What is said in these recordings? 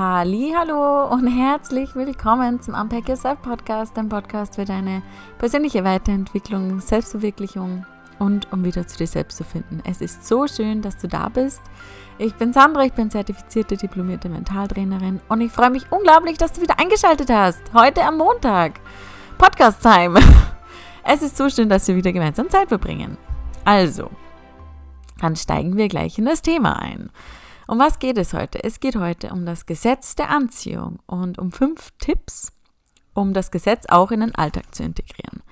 Hallo und herzlich willkommen zum Unpack Yourself Podcast, dem Podcast für deine persönliche Weiterentwicklung, Selbstverwirklichung und um wieder zu dir selbst zu finden. Es ist so schön, dass du da bist. Ich bin Sandra, ich bin zertifizierte diplomierte Mentaltrainerin und ich freue mich unglaublich, dass du wieder eingeschaltet hast. Heute am Montag. Podcast Time. Es ist so schön, dass wir wieder gemeinsam Zeit verbringen. Also, dann steigen wir gleich in das Thema ein. Um was geht es heute? Es geht heute um das Gesetz der Anziehung und um fünf Tipps, um das Gesetz auch in den Alltag zu integrieren.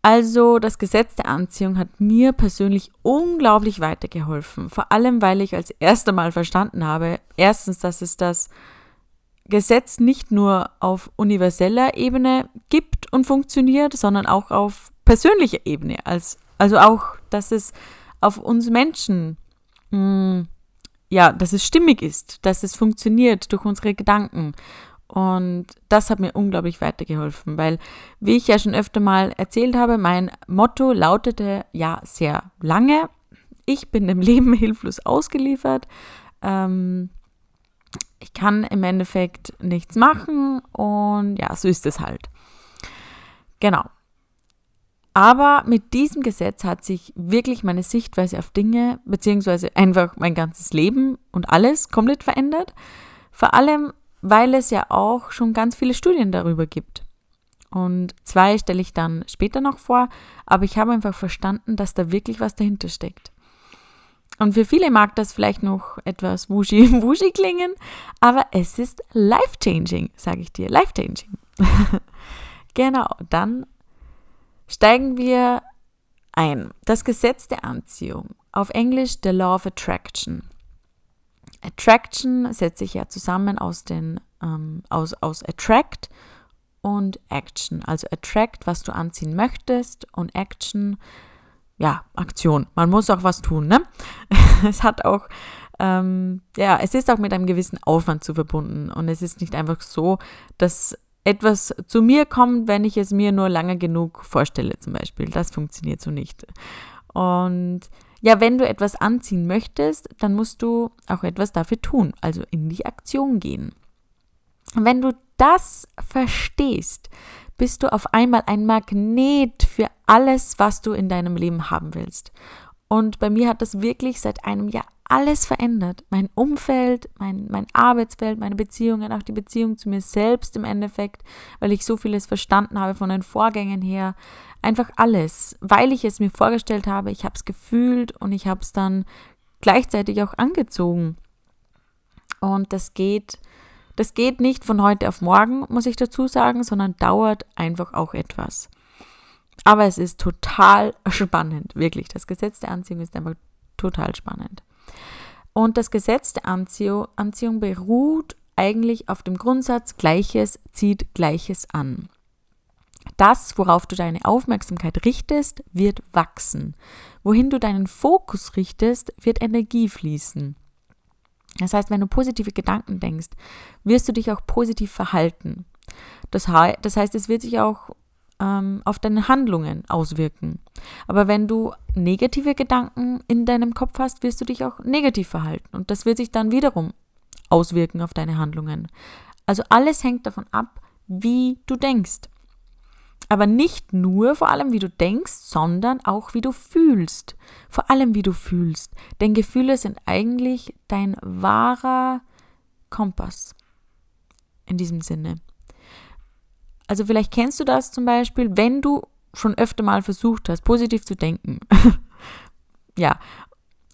Also das Gesetz der Anziehung hat mir persönlich unglaublich weitergeholfen, vor allem weil ich als erstes Mal verstanden habe, erstens, dass es das Gesetz nicht nur auf universeller Ebene gibt und funktioniert, sondern auch auf persönlicher Ebene. Als, also auch, dass es auf uns Menschen, mh, hm, ja, dass es stimmig ist, dass es funktioniert durch unsere Gedanken. Und das hat mir unglaublich weitergeholfen, weil, wie ich ja schon öfter mal erzählt habe, mein Motto lautete ja sehr lange, ich bin dem Leben hilflos ausgeliefert. Ähm, ich kann im Endeffekt nichts machen und ja, so ist es halt. Genau. Aber mit diesem Gesetz hat sich wirklich meine Sichtweise auf Dinge, beziehungsweise einfach mein ganzes Leben und alles komplett verändert. Vor allem weil es ja auch schon ganz viele Studien darüber gibt. Und zwei stelle ich dann später noch vor, aber ich habe einfach verstanden, dass da wirklich was dahinter steckt. Und für viele mag das vielleicht noch etwas wuschi klingen, aber es ist life-changing, sage ich dir, life-changing. genau, dann steigen wir ein. Das Gesetz der Anziehung, auf Englisch the Law of Attraction. Attraction setzt sich ja zusammen aus den ähm, aus, aus Attract und Action. Also Attract, was du anziehen möchtest und Action, ja, Aktion. Man muss auch was tun, ne? es hat auch, ähm, ja, es ist auch mit einem gewissen Aufwand zu verbunden und es ist nicht einfach so, dass etwas zu mir kommt, wenn ich es mir nur lange genug vorstelle, zum Beispiel. Das funktioniert so nicht. Und ja, wenn du etwas anziehen möchtest, dann musst du auch etwas dafür tun, also in die Aktion gehen. Wenn du das verstehst, bist du auf einmal ein Magnet für alles, was du in deinem Leben haben willst. Und bei mir hat das wirklich seit einem Jahr alles verändert. Mein Umfeld, mein, mein Arbeitsfeld, meine Beziehungen, auch die Beziehung zu mir selbst im Endeffekt, weil ich so vieles verstanden habe von den Vorgängen her. Einfach alles, weil ich es mir vorgestellt habe, ich habe es gefühlt und ich habe es dann gleichzeitig auch angezogen. Und das geht, das geht nicht von heute auf morgen, muss ich dazu sagen, sondern dauert einfach auch etwas. Aber es ist total spannend, wirklich. Das Gesetz der Anziehung ist einfach total spannend. Und das Gesetz der Anziehung, Anziehung beruht eigentlich auf dem Grundsatz, Gleiches zieht Gleiches an. Das, worauf du deine Aufmerksamkeit richtest, wird wachsen. Wohin du deinen Fokus richtest, wird Energie fließen. Das heißt, wenn du positive Gedanken denkst, wirst du dich auch positiv verhalten. Das, das heißt, es wird sich auch ähm, auf deine Handlungen auswirken. Aber wenn du negative Gedanken in deinem Kopf hast, wirst du dich auch negativ verhalten. Und das wird sich dann wiederum auswirken auf deine Handlungen. Also alles hängt davon ab, wie du denkst. Aber nicht nur vor allem, wie du denkst, sondern auch, wie du fühlst. Vor allem, wie du fühlst. Denn Gefühle sind eigentlich dein wahrer Kompass. In diesem Sinne. Also vielleicht kennst du das zum Beispiel, wenn du schon öfter mal versucht hast, positiv zu denken. ja.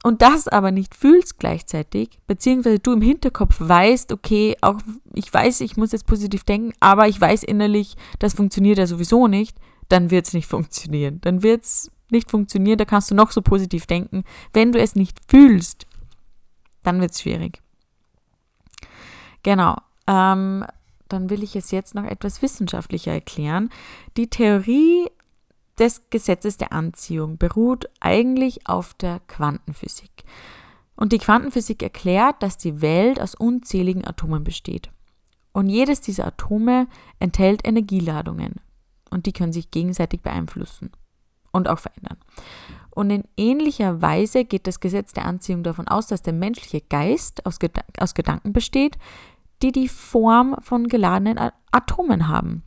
Und das aber nicht fühlst gleichzeitig, beziehungsweise du im Hinterkopf weißt, okay, auch ich weiß, ich muss jetzt positiv denken, aber ich weiß innerlich, das funktioniert ja sowieso nicht, dann wird es nicht funktionieren. Dann wird es nicht funktionieren, da kannst du noch so positiv denken. Wenn du es nicht fühlst, dann wird es schwierig. Genau. Ähm, dann will ich es jetzt noch etwas wissenschaftlicher erklären. Die Theorie des Gesetzes der Anziehung beruht eigentlich auf der Quantenphysik. Und die Quantenphysik erklärt, dass die Welt aus unzähligen Atomen besteht. Und jedes dieser Atome enthält Energieladungen. Und die können sich gegenseitig beeinflussen und auch verändern. Und in ähnlicher Weise geht das Gesetz der Anziehung davon aus, dass der menschliche Geist aus, Gedan aus Gedanken besteht, die die Form von geladenen Atomen haben.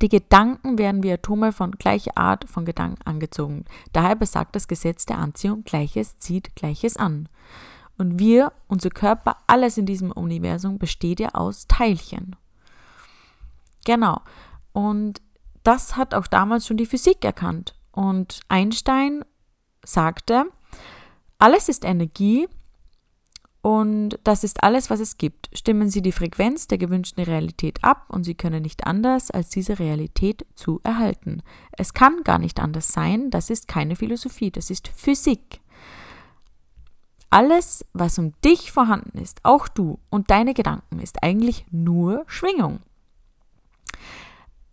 Die Gedanken werden wie Atome von gleicher Art von Gedanken angezogen. Daher besagt das Gesetz der Anziehung, Gleiches zieht Gleiches an. Und wir, unser Körper, alles in diesem Universum besteht ja aus Teilchen. Genau. Und das hat auch damals schon die Physik erkannt. Und Einstein sagte, alles ist Energie und das ist alles, was es gibt. Stimmen Sie die Frequenz der gewünschten Realität ab und Sie können nicht anders, als diese Realität zu erhalten. Es kann gar nicht anders sein, das ist keine Philosophie, das ist Physik. Alles, was um dich vorhanden ist, auch du und deine Gedanken, ist eigentlich nur Schwingung.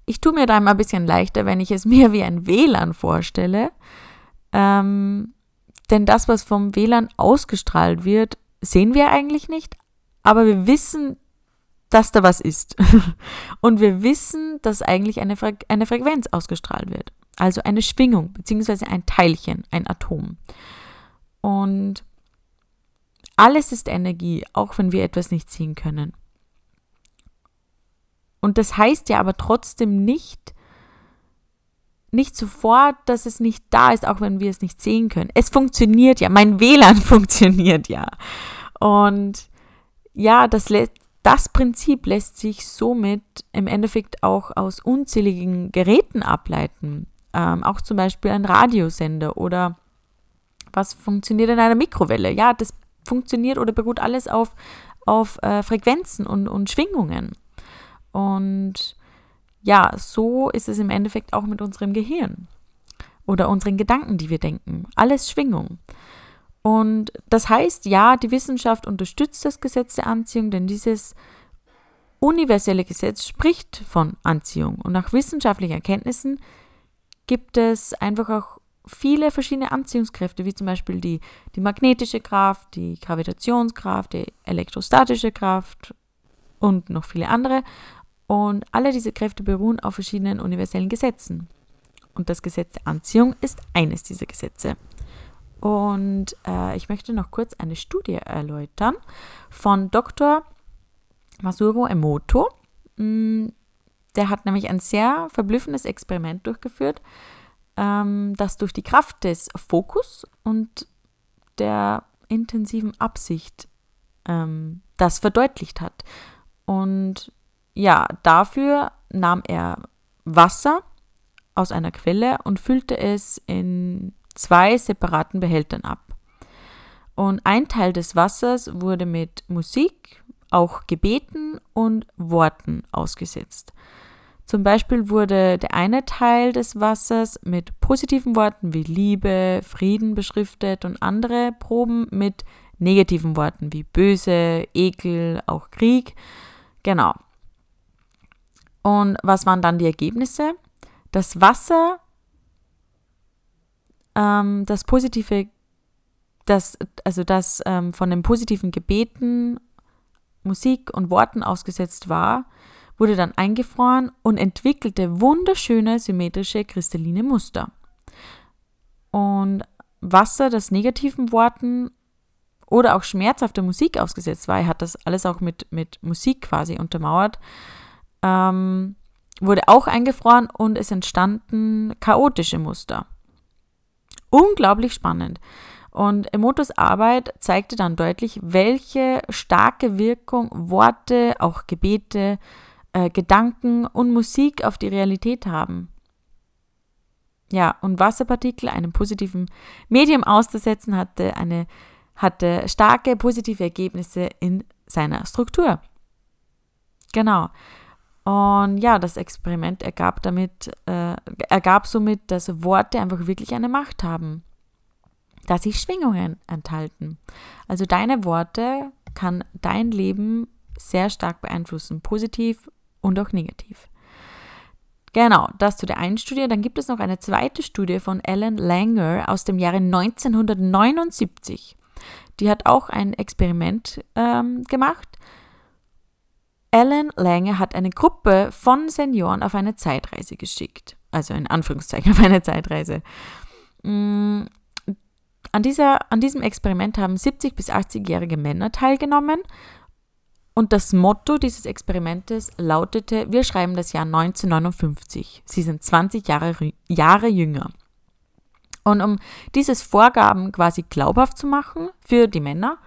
Ich tue mir da immer ein bisschen leichter, wenn ich es mir wie ein WLAN vorstelle. Ähm, denn das, was vom WLAN ausgestrahlt wird, sehen wir eigentlich nicht, aber wir wissen, dass da was ist. Und wir wissen, dass eigentlich eine, Fre eine Frequenz ausgestrahlt wird. Also eine Schwingung, beziehungsweise ein Teilchen, ein Atom. Und alles ist Energie, auch wenn wir etwas nicht sehen können. Und das heißt ja aber trotzdem nicht, nicht sofort, dass es nicht da ist, auch wenn wir es nicht sehen können. Es funktioniert ja, mein WLAN funktioniert ja. Und ja, das, das Prinzip lässt sich somit im Endeffekt auch aus unzähligen Geräten ableiten. Ähm, auch zum Beispiel ein Radiosender oder was funktioniert in einer Mikrowelle. Ja, das funktioniert oder beruht alles auf, auf äh, Frequenzen und, und Schwingungen. Und ja, so ist es im Endeffekt auch mit unserem Gehirn oder unseren Gedanken, die wir denken. Alles Schwingung. Und das heißt, ja, die Wissenschaft unterstützt das Gesetz der Anziehung, denn dieses universelle Gesetz spricht von Anziehung. Und nach wissenschaftlichen Erkenntnissen gibt es einfach auch viele verschiedene Anziehungskräfte, wie zum Beispiel die, die magnetische Kraft, die Gravitationskraft, die elektrostatische Kraft und noch viele andere. Und alle diese Kräfte beruhen auf verschiedenen universellen Gesetzen. Und das Gesetz der Anziehung ist eines dieser Gesetze. Und äh, ich möchte noch kurz eine Studie erläutern von Dr. Masuro Emoto. Mm, der hat nämlich ein sehr verblüffendes Experiment durchgeführt, ähm, das durch die Kraft des Fokus und der intensiven Absicht ähm, das verdeutlicht hat. Und ja, dafür nahm er Wasser aus einer Quelle und füllte es in zwei separaten Behältern ab. Und ein Teil des Wassers wurde mit Musik, auch Gebeten und Worten ausgesetzt. Zum Beispiel wurde der eine Teil des Wassers mit positiven Worten wie Liebe, Frieden beschriftet und andere Proben mit negativen Worten wie böse, Ekel, auch Krieg. Genau. Und was waren dann die Ergebnisse? Das Wasser, ähm, das positive, das, also das ähm, von den positiven Gebeten, Musik und Worten ausgesetzt war, wurde dann eingefroren und entwickelte wunderschöne symmetrische kristalline Muster. Und Wasser, das negativen Worten oder auch schmerzhafter Musik ausgesetzt war, er hat das alles auch mit, mit Musik quasi untermauert, ähm, wurde auch eingefroren und es entstanden chaotische Muster. Unglaublich spannend. Und Emotos Arbeit zeigte dann deutlich, welche starke Wirkung Worte, auch Gebete, äh, Gedanken und Musik auf die Realität haben. Ja, und Wasserpartikel einem positiven Medium auszusetzen, hatte, eine, hatte starke positive Ergebnisse in seiner Struktur. Genau. Und ja, das Experiment ergab damit, äh, ergab somit, dass Worte einfach wirklich eine Macht haben, dass sie Schwingungen enthalten. Also deine Worte kann dein Leben sehr stark beeinflussen, positiv und auch negativ. Genau, das zu der einen Studie. Dann gibt es noch eine zweite Studie von Ellen Langer aus dem Jahre 1979. Die hat auch ein Experiment ähm, gemacht Alan Lange hat eine Gruppe von Senioren auf eine Zeitreise geschickt. Also in Anführungszeichen auf eine Zeitreise. Mm, an, dieser, an diesem Experiment haben 70 bis 80-jährige Männer teilgenommen und das Motto dieses Experimentes lautete, wir schreiben das Jahr 1959. Sie sind 20 Jahre, Jahre jünger. Und um dieses Vorgaben quasi glaubhaft zu machen für die Männer,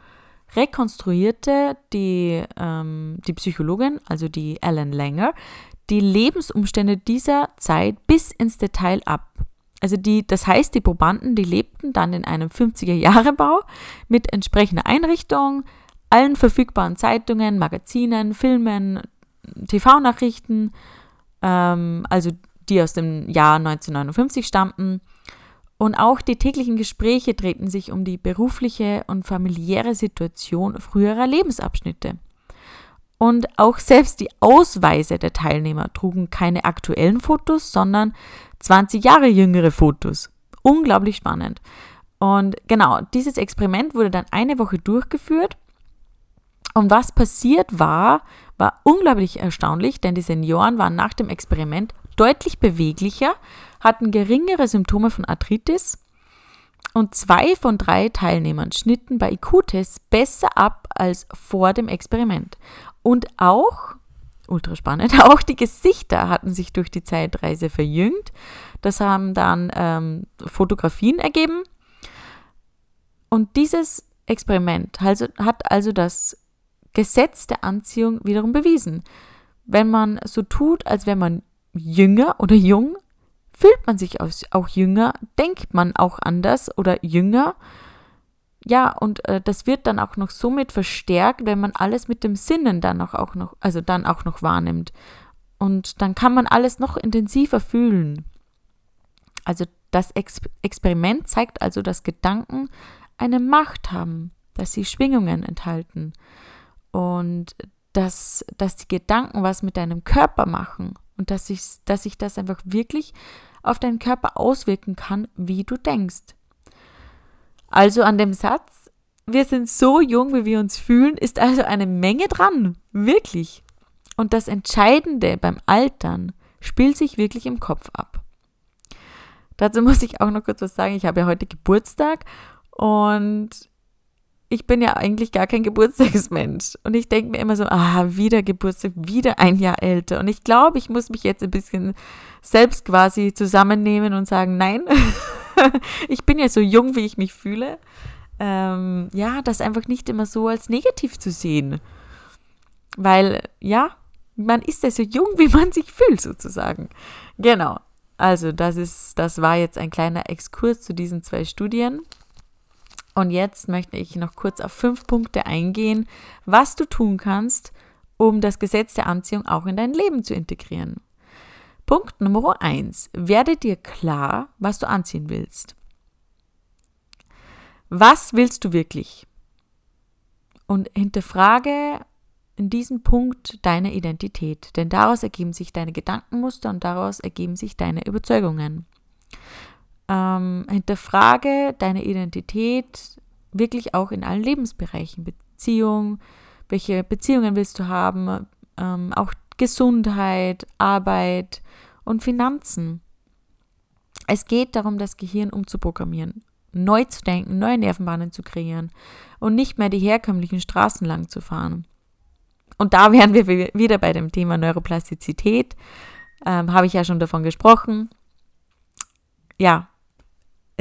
rekonstruierte die, ähm, die Psychologin, also die Ellen Langer, die Lebensumstände dieser Zeit bis ins Detail ab. Also die, das heißt, die Probanden, die lebten dann in einem 50er-Jahre-Bau mit entsprechender Einrichtung, allen verfügbaren Zeitungen, Magazinen, Filmen, TV-Nachrichten, ähm, also die aus dem Jahr 1959 stammten, und auch die täglichen Gespräche drehten sich um die berufliche und familiäre Situation früherer Lebensabschnitte. Und auch selbst die Ausweise der Teilnehmer trugen keine aktuellen Fotos, sondern 20 Jahre jüngere Fotos. Unglaublich spannend. Und genau, dieses Experiment wurde dann eine Woche durchgeführt. Und was passiert war, war unglaublich erstaunlich, denn die Senioren waren nach dem Experiment deutlich beweglicher, hatten geringere Symptome von Arthritis und zwei von drei Teilnehmern schnitten bei IQ-Tests besser ab als vor dem Experiment. Und auch, ultra spannend, auch die Gesichter hatten sich durch die Zeitreise verjüngt. Das haben dann ähm, Fotografien ergeben. Und dieses Experiment also, hat also das Gesetz der Anziehung wiederum bewiesen. Wenn man so tut, als wäre man jünger oder jung, fühlt man sich auch jünger, denkt man auch anders oder jünger. Ja, und äh, das wird dann auch noch somit verstärkt, wenn man alles mit dem Sinnen dann auch, auch noch, also dann auch noch wahrnimmt. Und dann kann man alles noch intensiver fühlen. Also das Ex Experiment zeigt also, dass Gedanken eine Macht haben, dass sie Schwingungen enthalten und dass, dass die Gedanken was mit deinem Körper machen und dass sich dass ich das einfach wirklich auf deinen Körper auswirken kann, wie du denkst. Also an dem Satz, wir sind so jung, wie wir uns fühlen, ist also eine Menge dran, wirklich. Und das Entscheidende beim Altern spielt sich wirklich im Kopf ab. Dazu muss ich auch noch kurz was sagen. Ich habe ja heute Geburtstag und ich bin ja eigentlich gar kein Geburtstagsmensch. Und ich denke mir immer so, ah, wieder Geburtstag, wieder ein Jahr älter. Und ich glaube, ich muss mich jetzt ein bisschen selbst quasi zusammennehmen und sagen, nein, ich bin ja so jung, wie ich mich fühle. Ähm, ja, das einfach nicht immer so als negativ zu sehen. Weil, ja, man ist ja so jung, wie man sich fühlt, sozusagen. Genau. Also, das ist, das war jetzt ein kleiner Exkurs zu diesen zwei Studien. Und jetzt möchte ich noch kurz auf fünf Punkte eingehen, was du tun kannst, um das Gesetz der Anziehung auch in dein Leben zu integrieren. Punkt Nummer eins: Werde dir klar, was du anziehen willst. Was willst du wirklich? Und hinterfrage in diesem Punkt deine Identität, denn daraus ergeben sich deine Gedankenmuster und daraus ergeben sich deine Überzeugungen. Ähm, hinterfrage deine Identität wirklich auch in allen Lebensbereichen. Beziehung, welche Beziehungen willst du haben, ähm, auch Gesundheit, Arbeit und Finanzen. Es geht darum, das Gehirn umzuprogrammieren, neu zu denken, neue Nervenbahnen zu kreieren und nicht mehr die herkömmlichen Straßen lang zu fahren. Und da wären wir wieder bei dem Thema Neuroplastizität. Ähm, Habe ich ja schon davon gesprochen. Ja,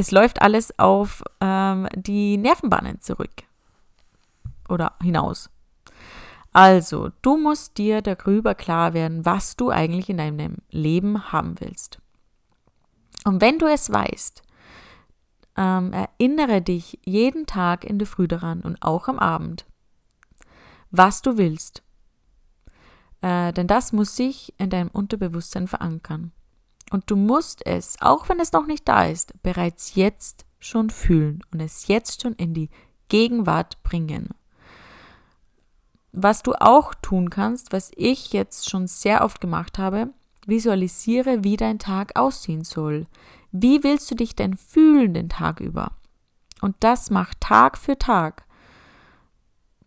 es läuft alles auf ähm, die Nervenbahnen zurück oder hinaus. Also, du musst dir darüber klar werden, was du eigentlich in deinem Leben haben willst. Und wenn du es weißt, ähm, erinnere dich jeden Tag in der Früh daran und auch am Abend, was du willst. Äh, denn das muss sich in deinem Unterbewusstsein verankern. Und du musst es, auch wenn es noch nicht da ist, bereits jetzt schon fühlen und es jetzt schon in die Gegenwart bringen. Was du auch tun kannst, was ich jetzt schon sehr oft gemacht habe, visualisiere, wie dein Tag aussehen soll. Wie willst du dich denn fühlen den Tag über? Und das mach Tag für Tag.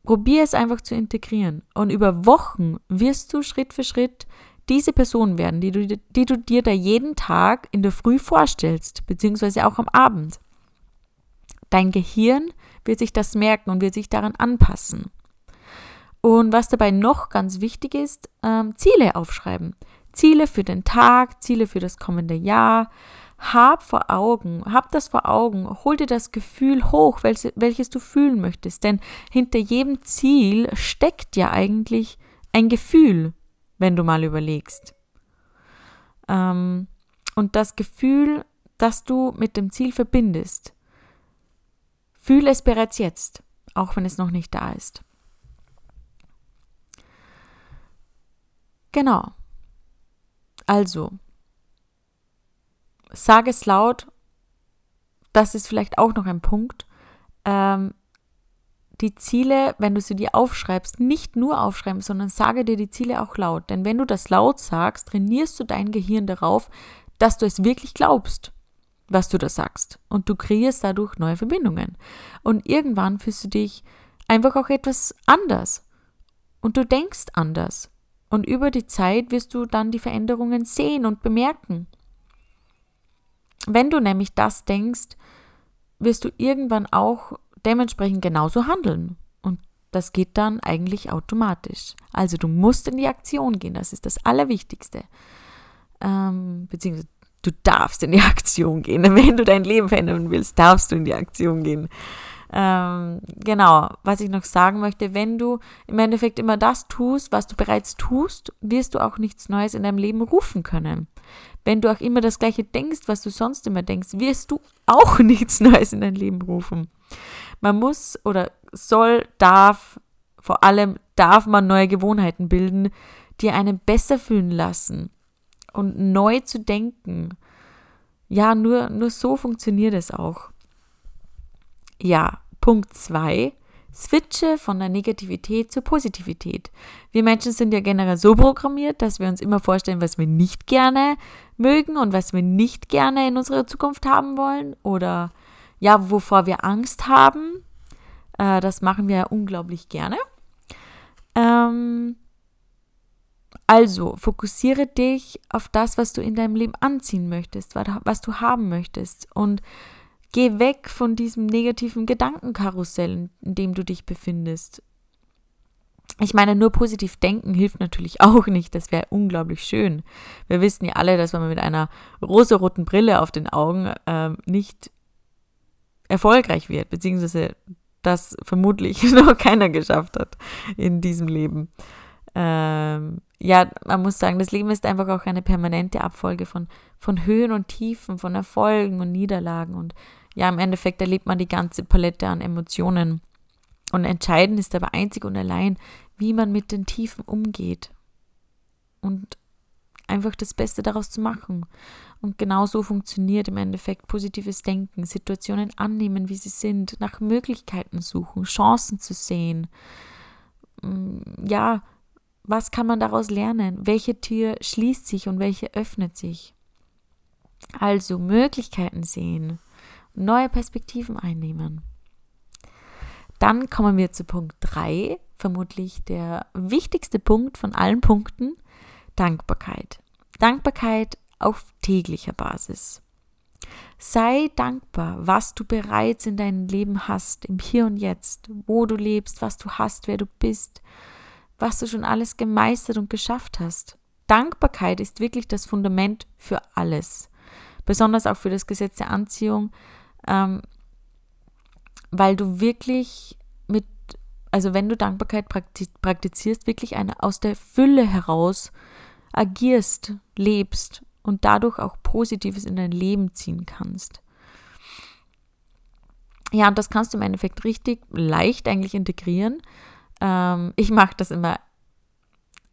Probier es einfach zu integrieren. Und über Wochen wirst du Schritt für Schritt diese Person werden, die du, die du dir da jeden Tag in der Früh vorstellst, beziehungsweise auch am Abend. Dein Gehirn wird sich das merken und wird sich daran anpassen. Und was dabei noch ganz wichtig ist, ähm, Ziele aufschreiben. Ziele für den Tag, Ziele für das kommende Jahr. Hab vor Augen, hab das vor Augen, hol dir das Gefühl hoch, welches, welches du fühlen möchtest. Denn hinter jedem Ziel steckt ja eigentlich ein Gefühl, wenn du mal überlegst. Ähm, und das Gefühl, das du mit dem Ziel verbindest, Fühle es bereits jetzt, auch wenn es noch nicht da ist. Genau. Also, sage es laut, das ist vielleicht auch noch ein Punkt. Ähm, die Ziele, wenn du sie dir aufschreibst, nicht nur aufschreiben, sondern sage dir die Ziele auch laut. Denn wenn du das laut sagst, trainierst du dein Gehirn darauf, dass du es wirklich glaubst was du da sagst. Und du kreierst dadurch neue Verbindungen. Und irgendwann fühlst du dich einfach auch etwas anders. Und du denkst anders. Und über die Zeit wirst du dann die Veränderungen sehen und bemerken. Wenn du nämlich das denkst, wirst du irgendwann auch dementsprechend genauso handeln. Und das geht dann eigentlich automatisch. Also du musst in die Aktion gehen, das ist das Allerwichtigste. Ähm, beziehungsweise du darfst in die Aktion gehen. Wenn du dein Leben verändern willst, darfst du in die Aktion gehen. Ähm, genau, was ich noch sagen möchte, wenn du im Endeffekt immer das tust, was du bereits tust, wirst du auch nichts Neues in deinem Leben rufen können. Wenn du auch immer das gleiche denkst, was du sonst immer denkst, wirst du auch nichts Neues in dein Leben rufen. Man muss oder soll, darf, vor allem darf man neue Gewohnheiten bilden, die einen besser fühlen lassen, und neu zu denken. Ja, nur, nur so funktioniert es auch. Ja, Punkt 2. Switche von der Negativität zur Positivität. Wir Menschen sind ja generell so programmiert, dass wir uns immer vorstellen, was wir nicht gerne mögen und was wir nicht gerne in unserer Zukunft haben wollen oder ja, wovor wir Angst haben. Äh, das machen wir ja unglaublich gerne. Ähm, also fokussiere dich auf das, was du in deinem Leben anziehen möchtest, was du haben möchtest und geh weg von diesem negativen Gedankenkarussell, in dem du dich befindest. Ich meine, nur positiv denken hilft natürlich auch nicht. Das wäre unglaublich schön. Wir wissen ja alle, dass man mit einer rosaroten Brille auf den Augen äh, nicht erfolgreich wird, beziehungsweise das vermutlich noch keiner geschafft hat in diesem Leben ähm, ja, man muss sagen, das Leben ist einfach auch eine permanente Abfolge von, von Höhen und Tiefen, von Erfolgen und Niederlagen. Und ja, im Endeffekt erlebt man die ganze Palette an Emotionen. Und entscheidend ist aber einzig und allein, wie man mit den Tiefen umgeht. Und einfach das Beste daraus zu machen. Und genau so funktioniert im Endeffekt positives Denken, Situationen annehmen, wie sie sind, nach Möglichkeiten suchen, Chancen zu sehen. Mm, ja, was kann man daraus lernen? Welche Tür schließt sich und welche öffnet sich? Also Möglichkeiten sehen, neue Perspektiven einnehmen. Dann kommen wir zu Punkt 3, vermutlich der wichtigste Punkt von allen Punkten, Dankbarkeit. Dankbarkeit auf täglicher Basis. Sei dankbar, was du bereits in deinem Leben hast, im Hier und Jetzt, wo du lebst, was du hast, wer du bist, was du schon alles gemeistert und geschafft hast. Dankbarkeit ist wirklich das Fundament für alles, besonders auch für das Gesetz der Anziehung, ähm, weil du wirklich mit, also wenn du Dankbarkeit praktizierst, wirklich eine, aus der Fülle heraus agierst, lebst und dadurch auch Positives in dein Leben ziehen kannst. Ja, und das kannst du im Endeffekt richtig leicht eigentlich integrieren, ähm, ich mache das immer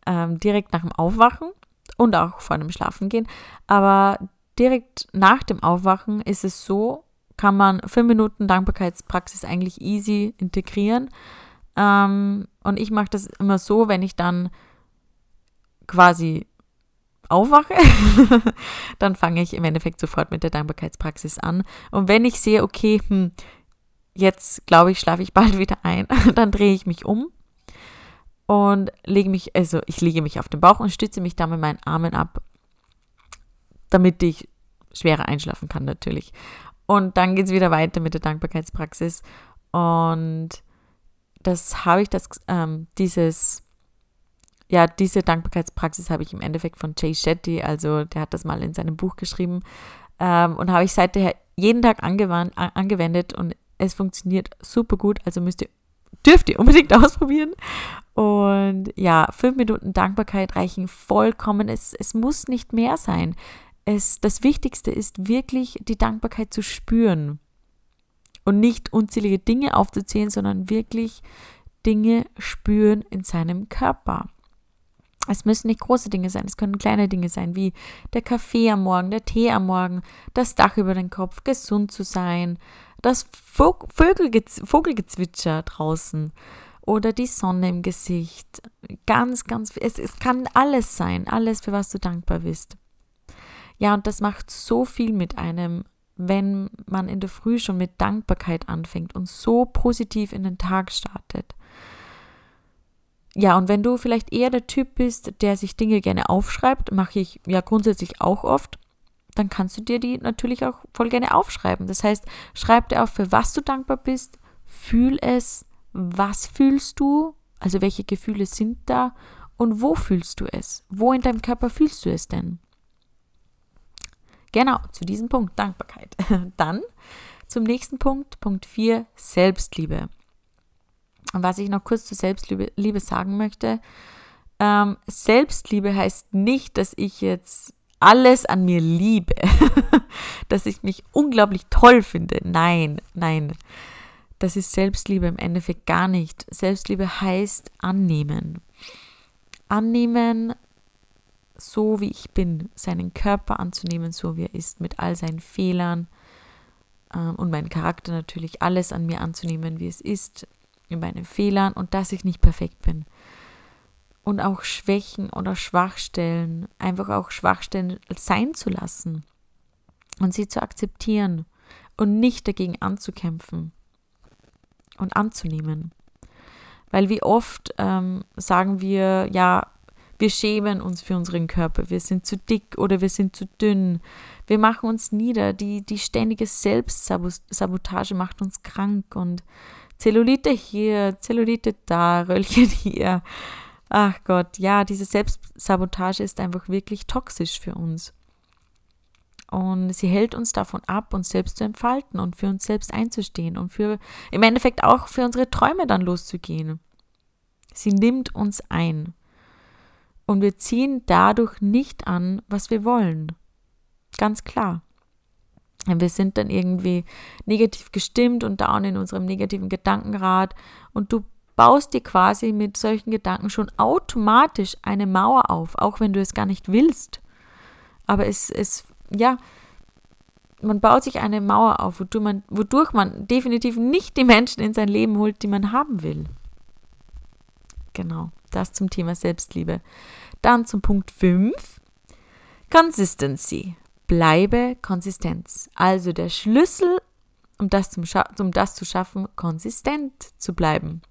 ähm, direkt nach dem Aufwachen und auch vor dem Schlafengehen. Aber direkt nach dem Aufwachen ist es so, kann man fünf Minuten Dankbarkeitspraxis eigentlich easy integrieren. Ähm, und ich mache das immer so, wenn ich dann quasi aufwache, dann fange ich im Endeffekt sofort mit der Dankbarkeitspraxis an. Und wenn ich sehe, okay, hm, jetzt glaube ich, schlafe ich bald wieder ein, dann drehe ich mich um und lege mich, also ich lege mich auf den Bauch und stütze mich da mit meinen Armen ab, damit ich schwerer einschlafen kann natürlich. Und dann geht es wieder weiter mit der Dankbarkeitspraxis. Und das habe ich, das, ähm, dieses, ja, diese Dankbarkeitspraxis habe ich im Endeffekt von Jay Shetty, also der hat das mal in seinem Buch geschrieben ähm, und habe ich seither jeden Tag angewandt, angewendet und es funktioniert super gut. Also müsst ihr, dürft ihr unbedingt ausprobieren. Und ja, fünf Minuten Dankbarkeit reichen vollkommen. Es, es muss nicht mehr sein. Es, das Wichtigste ist wirklich die Dankbarkeit zu spüren und nicht unzählige Dinge aufzuzählen, sondern wirklich Dinge spüren in seinem Körper. Es müssen nicht große Dinge sein, es können kleine Dinge sein, wie der Kaffee am Morgen, der Tee am Morgen, das Dach über den Kopf, gesund zu sein, das Vogelgez Vogelgezwitscher draußen oder die Sonne im Gesicht. Ganz, ganz, es, es kann alles sein, alles, für was du dankbar bist. Ja, und das macht so viel mit einem, wenn man in der Früh schon mit Dankbarkeit anfängt und so positiv in den Tag startet. Ja, und wenn du vielleicht eher der Typ bist, der sich Dinge gerne aufschreibt, mache ich ja grundsätzlich auch oft, dann kannst du dir die natürlich auch voll gerne aufschreiben. Das heißt, schreib dir auf, für was du dankbar bist, fühl es, was fühlst du, also welche Gefühle sind da und wo fühlst du es? Wo in deinem Körper fühlst du es denn? Genau, zu diesem Punkt Dankbarkeit. Dann zum nächsten Punkt, Punkt 4, Selbstliebe. Und was ich noch kurz zu Selbstliebe Liebe sagen möchte, ähm, Selbstliebe heißt nicht, dass ich jetzt alles an mir liebe, dass ich mich unglaublich toll finde. Nein, nein. Das ist Selbstliebe im Endeffekt gar nicht. Selbstliebe heißt annehmen. Annehmen, so wie ich bin, seinen Körper anzunehmen, so wie er ist, mit all seinen Fehlern ähm, und meinen Charakter natürlich, alles an mir anzunehmen, wie es ist, in meinen Fehlern und dass ich nicht perfekt bin und auch Schwächen oder Schwachstellen, einfach auch Schwachstellen sein zu lassen und sie zu akzeptieren und nicht dagegen anzukämpfen und anzunehmen. Weil wie oft ähm, sagen wir, ja, wir schämen uns für unseren Körper, wir sind zu dick oder wir sind zu dünn, wir machen uns nieder, die, die ständige Selbstsabotage macht uns krank und Zellulite hier, Zellulite da, Röllchen hier. Ach Gott, ja, diese Selbstsabotage ist einfach wirklich toxisch für uns. Und sie hält uns davon ab, uns selbst zu entfalten und für uns selbst einzustehen und für im Endeffekt auch für unsere Träume dann loszugehen. Sie nimmt uns ein. Und wir ziehen dadurch nicht an, was wir wollen. Ganz klar. Wir sind dann irgendwie negativ gestimmt und down in unserem negativen Gedankenrad und du baust dir quasi mit solchen Gedanken schon automatisch eine Mauer auf, auch wenn du es gar nicht willst. Aber es, es ja, man baut sich eine Mauer auf, wodurch man, wodurch man definitiv nicht die Menschen in sein Leben holt, die man haben will. Genau, das zum Thema Selbstliebe. Dann zum Punkt 5, Consistency. Bleibe Konsistenz. Also der Schlüssel, um das, zum um das zu schaffen, konsistent zu bleiben.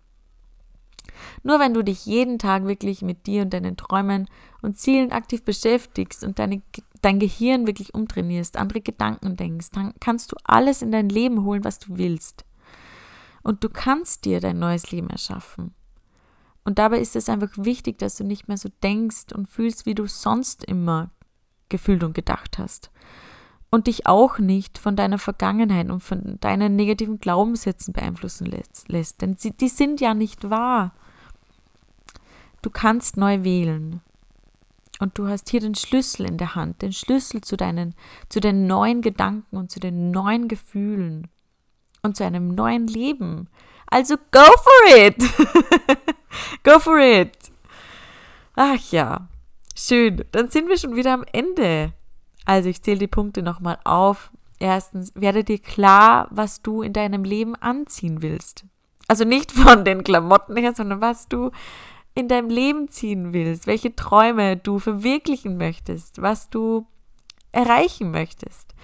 Nur wenn du dich jeden Tag wirklich mit dir und deinen Träumen und Zielen aktiv beschäftigst und deine, dein Gehirn wirklich umtrainierst, andere Gedanken denkst, dann kannst du alles in dein Leben holen, was du willst. Und du kannst dir dein neues Leben erschaffen. Und dabei ist es einfach wichtig, dass du nicht mehr so denkst und fühlst, wie du sonst immer gefühlt und gedacht hast. Und dich auch nicht von deiner Vergangenheit und von deinen negativen Glaubenssätzen beeinflussen lässt. Denn die sind ja nicht wahr. Du kannst neu wählen. Und du hast hier den Schlüssel in der Hand, den Schlüssel zu deinen, zu den neuen Gedanken und zu den neuen Gefühlen und zu einem neuen Leben. Also go for it! go for it! Ach ja, schön. Dann sind wir schon wieder am Ende. Also ich zähle die Punkte nochmal auf. Erstens, werde dir klar, was du in deinem Leben anziehen willst. Also nicht von den Klamotten her, sondern was du in deinem Leben ziehen willst, welche Träume du verwirklichen möchtest, was du erreichen möchtest.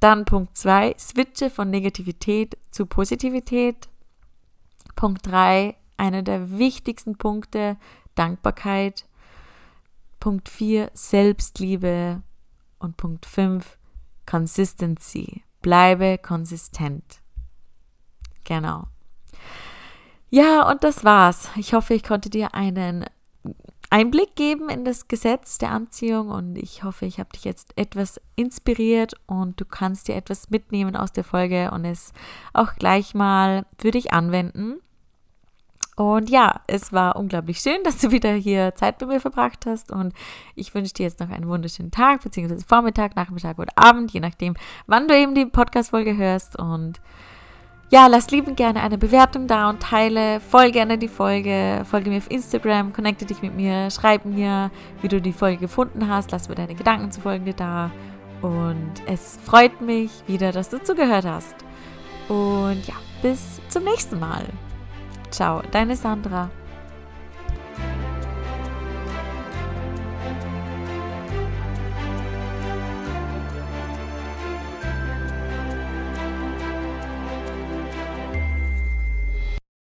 Dann Punkt 2, switche von Negativität zu Positivität. Punkt 3, einer der wichtigsten Punkte, Dankbarkeit. Punkt 4, Selbstliebe. Und Punkt 5, Consistency. Bleibe konsistent. Genau. Ja, und das war's. Ich hoffe, ich konnte dir einen Einblick geben in das Gesetz der Anziehung und ich hoffe, ich habe dich jetzt etwas inspiriert und du kannst dir etwas mitnehmen aus der Folge und es auch gleich mal für dich anwenden. Und ja, es war unglaublich schön, dass du wieder hier Zeit bei mir verbracht hast. Und ich wünsche dir jetzt noch einen wunderschönen Tag, beziehungsweise Vormittag, Nachmittag oder Abend, je nachdem, wann du eben die Podcast-Folge hörst. Und ja, lass lieben gerne eine Bewertung da und teile voll gerne die Folge. Folge mir auf Instagram, connecte dich mit mir, schreib mir, wie du die Folge gefunden hast. Lass mir deine Gedanken zur Folge da. Und es freut mich wieder, dass du zugehört hast. Und ja, bis zum nächsten Mal. Ciao, deine Sandra.